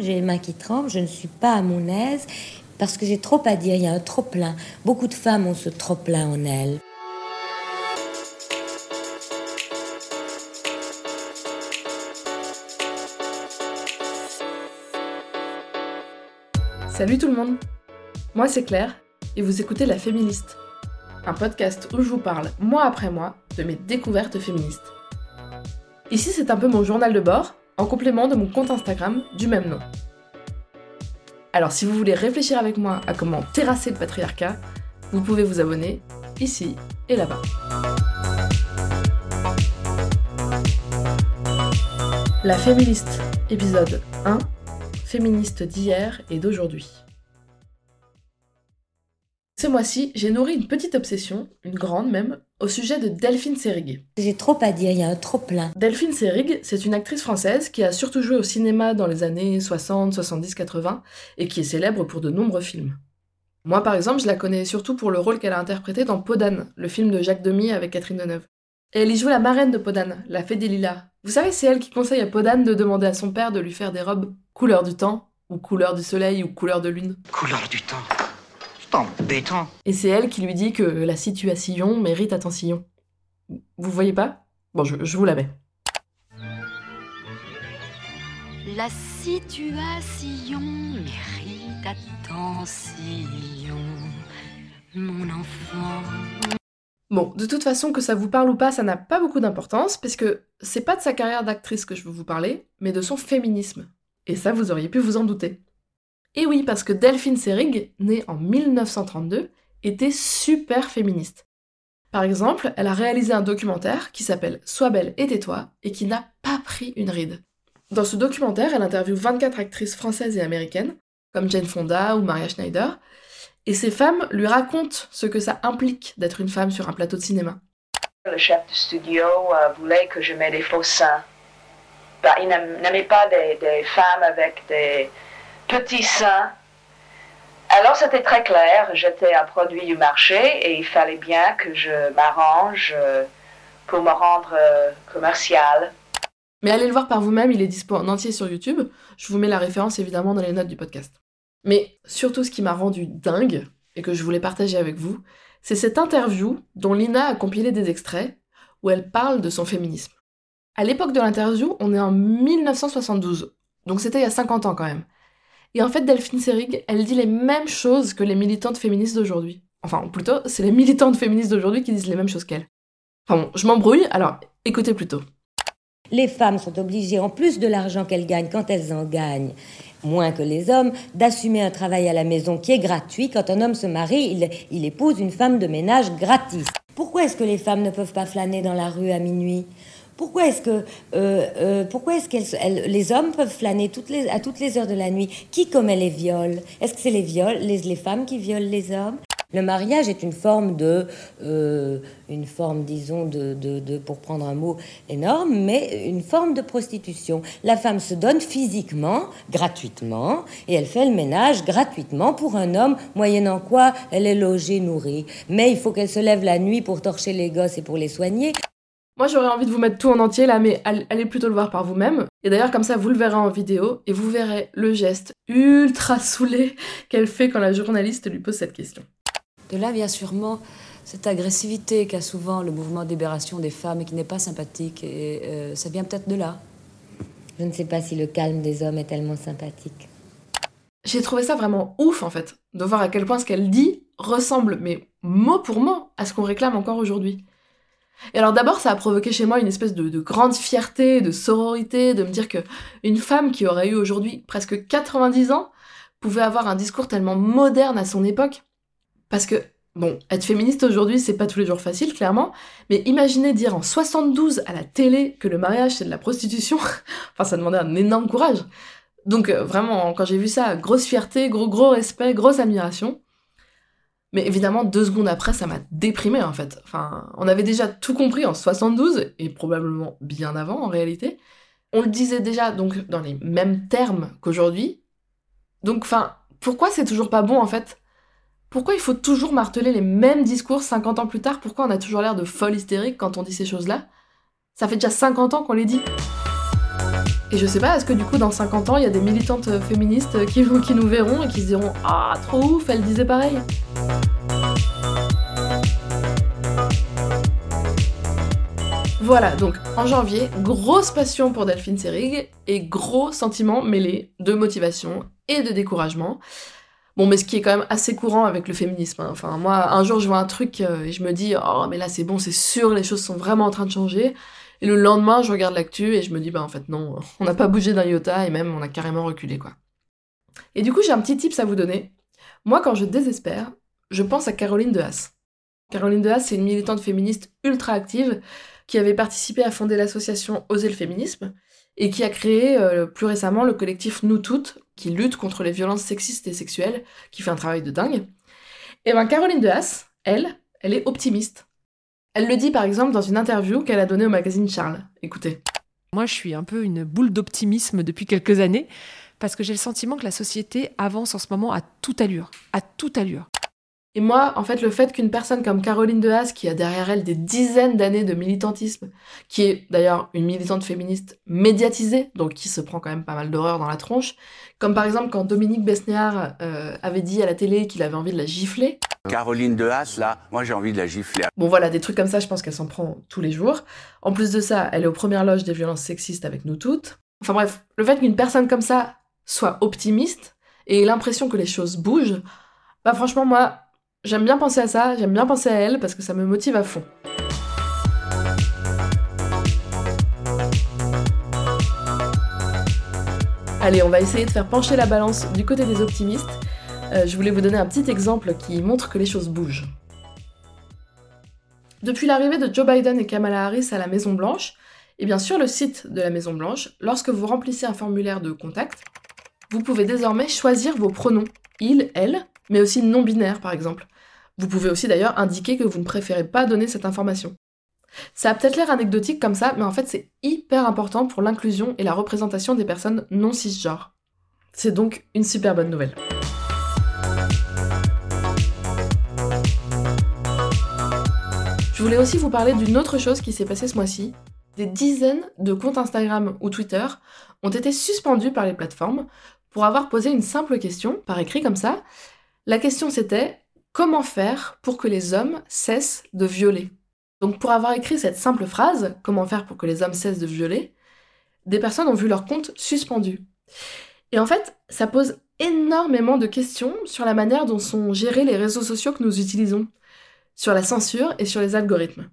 j'ai les mains qui tremblent, je ne suis pas à mon aise parce que j'ai trop à dire, il y a un trop plein. Beaucoup de femmes ont ce trop plein en elles. Salut tout le monde Moi c'est Claire et vous écoutez La Féministe, un podcast où je vous parle mois après mois de mes découvertes féministes. Ici c'est un peu mon journal de bord en complément de mon compte Instagram du même nom. Alors si vous voulez réfléchir avec moi à comment terrasser le patriarcat, vous pouvez vous abonner ici et là-bas. La féministe, épisode 1, féministe d'hier et d'aujourd'hui. Ce mois-ci, j'ai nourri une petite obsession, une grande même, au sujet de Delphine Seyrig. J'ai trop à dire, il y a un trop plein. Delphine Seyrig, c'est une actrice française qui a surtout joué au cinéma dans les années 60, 70, 80 et qui est célèbre pour de nombreux films. Moi, par exemple, je la connais surtout pour le rôle qu'elle a interprété dans Podane, le film de Jacques Demy avec Catherine Deneuve. Et elle y joue la marraine de Podane, la fée des lilas. Vous savez, c'est elle qui conseille à Podane de demander à son père de lui faire des robes couleur du temps, ou couleur du soleil, ou couleur de lune. Couleur du temps. Et c'est elle qui lui dit que la situation mérite attention. Vous voyez pas? Bon, je, vous la mets. La situation mérite attention, mon enfant. Bon, de toute façon, que ça vous parle ou pas, ça n'a pas beaucoup d'importance, parce que c'est pas de sa carrière d'actrice que je veux vous parler, mais de son féminisme. Et ça, vous auriez pu vous en douter. Et oui, parce que Delphine Seyrig, née en 1932, était super féministe. Par exemple, elle a réalisé un documentaire qui s'appelle Sois belle et tais-toi et qui n'a pas pris une ride. Dans ce documentaire, elle interviewe 24 actrices françaises et américaines, comme Jane Fonda ou Maria Schneider, et ces femmes lui racontent ce que ça implique d'être une femme sur un plateau de cinéma. Le chef de studio euh, voulait que je mette des faux seins. Ben, il n'aimait pas des femmes avec des, petit sein. Alors c'était très clair, j'étais un produit du marché et il fallait bien que je m'arrange euh, pour me rendre euh, commercial. Mais allez le voir par vous-même, il est dispo en entier sur YouTube. Je vous mets la référence évidemment dans les notes du podcast. Mais surtout ce qui m'a rendu dingue et que je voulais partager avec vous, c'est cette interview dont Lina a compilé des extraits où elle parle de son féminisme. À l'époque de l'interview, on est en 1972, donc c'était il y a 50 ans quand même. Et en fait, Delphine Seyrig, elle dit les mêmes choses que les militantes féministes d'aujourd'hui. Enfin, plutôt, c'est les militantes féministes d'aujourd'hui qui disent les mêmes choses qu'elle. Enfin bon, je m'embrouille, alors écoutez plutôt. Les femmes sont obligées, en plus de l'argent qu'elles gagnent, quand elles en gagnent, moins que les hommes, d'assumer un travail à la maison qui est gratuit. Quand un homme se marie, il, il épouse une femme de ménage gratis. Pourquoi est-ce que les femmes ne peuvent pas flâner dans la rue à minuit? Pourquoi est-ce que, euh, euh, pourquoi est-ce que les hommes peuvent flâner à toutes les heures de la nuit? Qui commet les viols? Est-ce que c'est les, viols, les, les femmes qui violent les hommes? Le mariage est une forme de, euh, une forme, disons, de, de, pour prendre un mot énorme, mais une forme de prostitution. La femme se donne physiquement, gratuitement, et elle fait le ménage gratuitement pour un homme, moyennant quoi elle est logée, nourrie. Mais il faut qu'elle se lève la nuit pour torcher les gosses et pour les soigner. Moi, j'aurais envie de vous mettre tout en entier là, mais allez plutôt le voir par vous-même. Et d'ailleurs, comme ça, vous le verrez en vidéo et vous verrez le geste ultra saoulé qu'elle fait quand la journaliste lui pose cette question. De là vient sûrement cette agressivité qu'a souvent le mouvement de libération des femmes et qui n'est pas sympathique. Et euh, ça vient peut-être de là. Je ne sais pas si le calme des hommes est tellement sympathique. J'ai trouvé ça vraiment ouf en fait, de voir à quel point ce qu'elle dit ressemble, mais mot pour mot, à ce qu'on réclame encore aujourd'hui. Et alors d'abord, ça a provoqué chez moi une espèce de, grande fierté, de sororité, de me dire que une femme qui aurait eu aujourd'hui presque 90 ans pouvait avoir un discours tellement moderne à son époque. Parce que, bon, être féministe aujourd'hui, c'est pas tous les jours facile, clairement, mais imaginez dire en 72 à la télé que le mariage c'est de la prostitution, enfin ça demandait un énorme courage. Donc euh, vraiment, quand j'ai vu ça, grosse fierté, gros gros respect, grosse admiration. Mais évidemment, deux secondes après, ça m'a déprimé en fait. Enfin, on avait déjà tout compris en 72, et probablement bien avant en réalité. On le disait déjà donc dans les mêmes termes qu'aujourd'hui. Donc, enfin, pourquoi c'est toujours pas bon en fait? Pourquoi il faut toujours marteler les mêmes discours 50 ans plus tard? Pourquoi on a toujours l'air de folle hystérique quand on dit ces choses-là? Ça fait déjà 50 ans qu'on les dit. Et je sais pas, est-ce que du coup dans 50 ans, il y a des militantes féministes qui, qui nous verront et qui se diront Ah, trop ouf, elle disait pareil Voilà, donc en janvier, grosse passion pour Delphine Seyrig et gros sentiments mêlés de motivation et de découragement. Bon, mais ce qui est quand même assez courant avec le féminisme. Hein. Enfin, moi, un jour, je vois un truc euh, et je me dis, oh, mais là, c'est bon, c'est sûr, les choses sont vraiment en train de changer. Et le lendemain, je regarde l'actu et je me dis, bah en fait, non, on n'a pas bougé d'un iota et même on a carrément reculé, quoi. Et du coup, j'ai un petit tips à vous donner. Moi, quand je désespère, je pense à Caroline de Haas. Caroline de Haas, c'est une militante féministe ultra active qui avait participé à fonder l'association Oser le féminisme et qui a créé euh, plus récemment le collectif Nous Toutes, qui lutte contre les violences sexistes et sexuelles, qui fait un travail de dingue. Et ben Caroline de Haas, elle, elle est optimiste. Elle le dit par exemple dans une interview qu'elle a donnée au magazine Charles. Écoutez. Moi, je suis un peu une boule d'optimisme depuis quelques années parce que j'ai le sentiment que la société avance en ce moment à toute allure, à toute allure. Et moi, en fait, le fait qu'une personne comme Caroline de Haas, qui a derrière elle des dizaines d'années de militantisme, qui est d'ailleurs une militante féministe médiatisée, donc qui se prend quand même pas mal d'horreur dans la tronche, comme par exemple quand Dominique Besnéard euh, avait dit à la télé qu'il avait envie de la gifler. Caroline de Haas, là, moi j'ai envie de la gifler. Bon voilà, des trucs comme ça, je pense qu'elle s'en prend tous les jours. En plus de ça, elle est aux premières loges des violences sexistes avec nous toutes. Enfin bref, le fait qu'une personne comme ça soit optimiste et ait l'impression que les choses bougent, bah franchement moi, J'aime bien penser à ça, j'aime bien penser à elle parce que ça me motive à fond. Allez, on va essayer de faire pencher la balance du côté des optimistes. Euh, je voulais vous donner un petit exemple qui montre que les choses bougent. Depuis l'arrivée de Joe Biden et Kamala Harris à la Maison Blanche, et bien sur le site de la Maison Blanche, lorsque vous remplissez un formulaire de contact, vous pouvez désormais choisir vos pronoms, il, elle, mais aussi non binaire par exemple. Vous pouvez aussi d'ailleurs indiquer que vous ne préférez pas donner cette information. Ça a peut-être l'air anecdotique comme ça, mais en fait c'est hyper important pour l'inclusion et la représentation des personnes non cisgenres. C'est donc une super bonne nouvelle. Je voulais aussi vous parler d'une autre chose qui s'est passée ce mois-ci. Des dizaines de comptes Instagram ou Twitter ont été suspendus par les plateformes pour avoir posé une simple question, par écrit comme ça. La question c'était Comment faire pour que les hommes cessent de violer? Donc pour avoir écrit cette simple phrase, comment faire pour que les hommes cessent de violer, des personnes ont vu leur compte suspendu. Et en fait, ça pose énormément de questions sur la manière dont sont gérés les réseaux sociaux que nous utilisons, sur la censure et sur les algorithmes.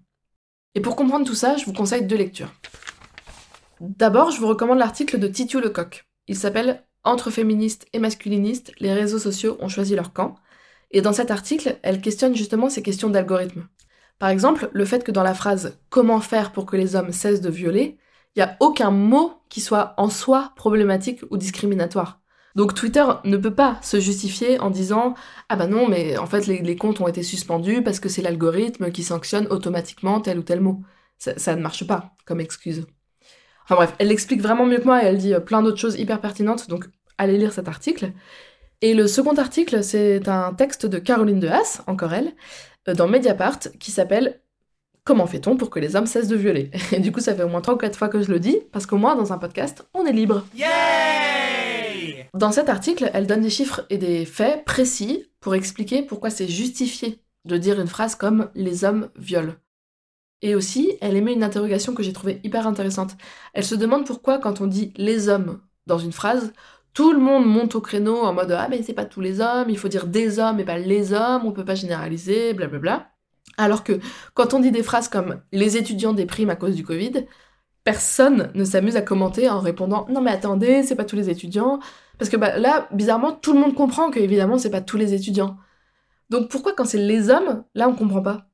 Et pour comprendre tout ça, je vous conseille deux lectures. D'abord, je vous recommande l'article de Titiou Lecoq. Il s'appelle Entre féministes et masculinistes, les réseaux sociaux ont choisi leur camp. Et dans cet article, elle questionne justement ces questions d'algorithme. Par exemple, le fait que dans la phrase Comment faire pour que les hommes cessent de violer, il n'y a aucun mot qui soit en soi problématique ou discriminatoire. Donc Twitter ne peut pas se justifier en disant Ah bah non, mais en fait les, comptes ont été suspendus parce que c'est l'algorithme qui sanctionne automatiquement tel ou tel mot. Ça, ne marche pas comme excuse. Enfin bref, elle l'explique vraiment mieux que moi et elle dit plein d'autres choses hyper pertinentes, donc allez lire cet article. Et le second article, c'est un texte de Caroline de Haas, encore elle, euh, dans Mediapart, qui s'appelle Comment fait-on pour que les hommes cessent de violer? Et du coup, ça fait au moins 3 ou 4 fois que je le dis, parce qu'au moins, dans un podcast, on est libre. dans cet article, elle donne des chiffres et des faits précis pour expliquer pourquoi c'est justifié de dire une phrase comme les hommes violent. Et aussi, elle émet une interrogation que j'ai trouvée hyper intéressante. Elle se demande pourquoi, quand on dit les hommes dans une phrase, tout le monde monte au créneau en mode ah mais c'est pas tous les hommes, il faut dire des hommes et pas les hommes, on peut pas généraliser, blablabla. Alors que quand on dit des phrases comme les étudiants dépriment à cause du Covid, personne ne s'amuse à commenter en répondant non mais attendez, c'est pas tous les étudiants. Parce que bah, là, bizarrement, tout le monde comprend que évidemment c'est pas tous les étudiants. Donc pourquoi quand c'est les hommes, là on comprend pas?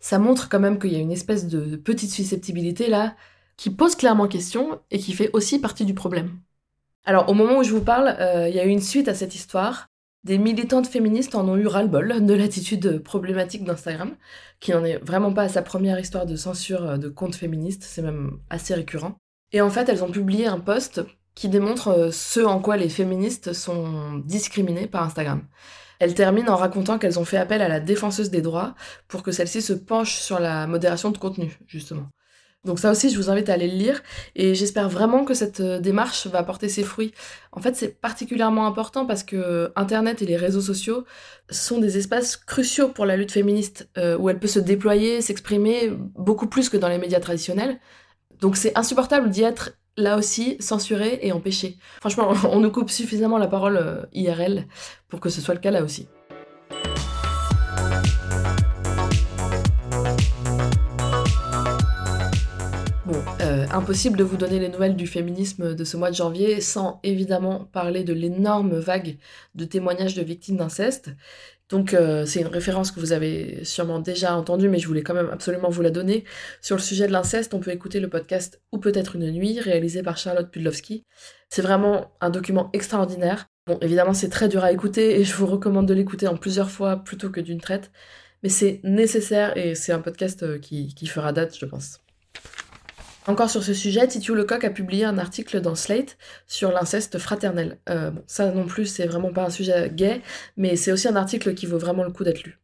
Ça montre quand même qu'il y a une espèce de petite susceptibilité là qui pose clairement question et qui fait aussi partie du problème. Alors, au moment où je vous parle, euh, il y a eu une suite à cette histoire. Des militantes féministes en ont eu ras-le-bol de l'attitude problématique d'Instagram, qui n'en est vraiment pas à sa première histoire de censure euh, de comptes féministes, c'est même assez récurrent. Et en fait, elles ont publié un post qui démontre euh, ce en quoi les féministes sont discriminées par Instagram. Elles terminent en racontant qu'elles ont fait appel à la défenseuse des droits pour que celle-ci se penche sur la modération de contenu, justement. Donc ça aussi, je vous invite à aller le lire et j'espère vraiment que cette euh, démarche va porter ses fruits. En fait, c'est particulièrement important parce que Internet et les réseaux sociaux sont des espaces cruciaux pour la lutte féministe euh, où elle peut se déployer, s'exprimer beaucoup plus que dans les médias traditionnels. Donc c'est insupportable d'y être là aussi censuré et empêché. Franchement, on nous coupe suffisamment la parole euh, IRL pour que ce soit le cas là aussi. Euh, impossible de vous donner les nouvelles du féminisme de ce mois de janvier sans évidemment parler de l'énorme vague de témoignages de victimes d'inceste. Donc euh, c'est une référence que vous avez sûrement déjà entendue, mais je voulais quand même absolument vous la donner. Sur le sujet de l'inceste, on peut écouter le podcast Ou peut-être une nuit, réalisé par Charlotte Pudlowski. C'est vraiment un document extraordinaire. Bon, évidemment, c'est très dur à écouter et je vous recommande de l'écouter en plusieurs fois plutôt que d'une traite, mais c'est nécessaire et c'est un podcast euh, qui fera date, je pense. Encore sur ce sujet, Titiou Lecoq a publié un article dans Slate sur l'inceste fraternel. Euh, ça non plus, c'est vraiment pas un sujet gay, mais c'est aussi un article qui vaut vraiment le coup d'être lu.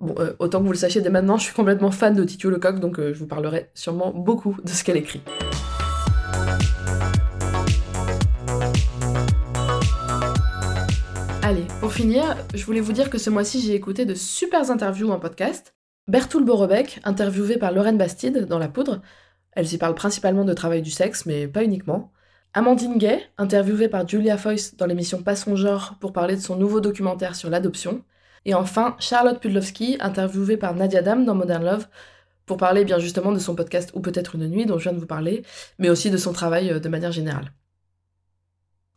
Bon, euh, autant que vous le sachiez dès maintenant, je suis complètement fan de Titiou Lecoq, donc euh, je vous parlerai sûrement beaucoup de ce qu'elle écrit. Allez, pour finir, je voulais vous dire que ce mois-ci, j'ai écouté de super interviews en podcast. Bertoul Borobec, interviewé par Lorraine Bastide dans La Poudre, elle y parle principalement de travail du sexe, mais pas uniquement. Amandine Gay, interviewée par Julia Foyce dans l'émission Pas son genre pour parler de son nouveau documentaire sur l'adoption. Et enfin, Charlotte Pudlowski, interviewée par Nadia Dam dans Modern Love pour parler bien justement de son podcast Ou peut-être une nuit dont je viens de vous parler, mais aussi de son travail euh, de manière générale.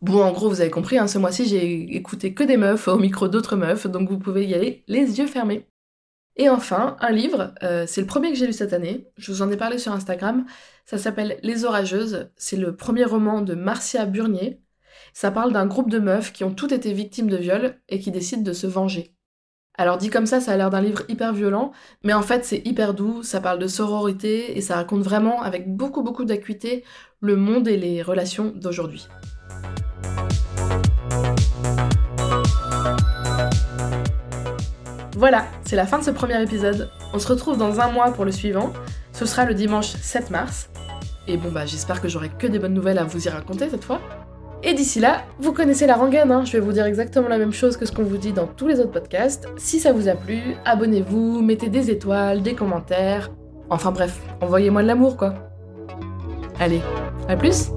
Bon, en gros, vous avez compris, hein, ce mois-ci, j'ai écouté que des meufs au micro d'autres meufs, donc vous pouvez y aller les yeux fermés. Et enfin, un livre, euh, c'est le premier que j'ai lu cette année, je vous en ai parlé sur Instagram, ça s'appelle Les Orageuses, c'est le premier roman de Marcia Burnier. Ça parle d'un groupe de meufs qui ont toutes été victimes de viol et qui décident de se venger. Alors dit comme ça, ça a l'air d'un livre hyper violent, mais en fait c'est hyper doux, ça parle de sororité et ça raconte vraiment avec beaucoup beaucoup d'acuité le monde et les relations d'aujourd'hui. Voilà, c'est la fin de ce premier épisode. On se retrouve dans un mois pour le suivant. Ce sera le dimanche 7 mars. Et bon bah j'espère que j'aurai que des bonnes nouvelles à vous y raconter cette fois. Et d'ici là, vous connaissez la rengaine, hein je vais vous dire exactement la même chose que ce qu'on vous dit dans tous les autres podcasts. Si ça vous a plu, abonnez-vous, mettez des étoiles, des commentaires. Enfin bref, envoyez-moi de l'amour quoi. Allez, à plus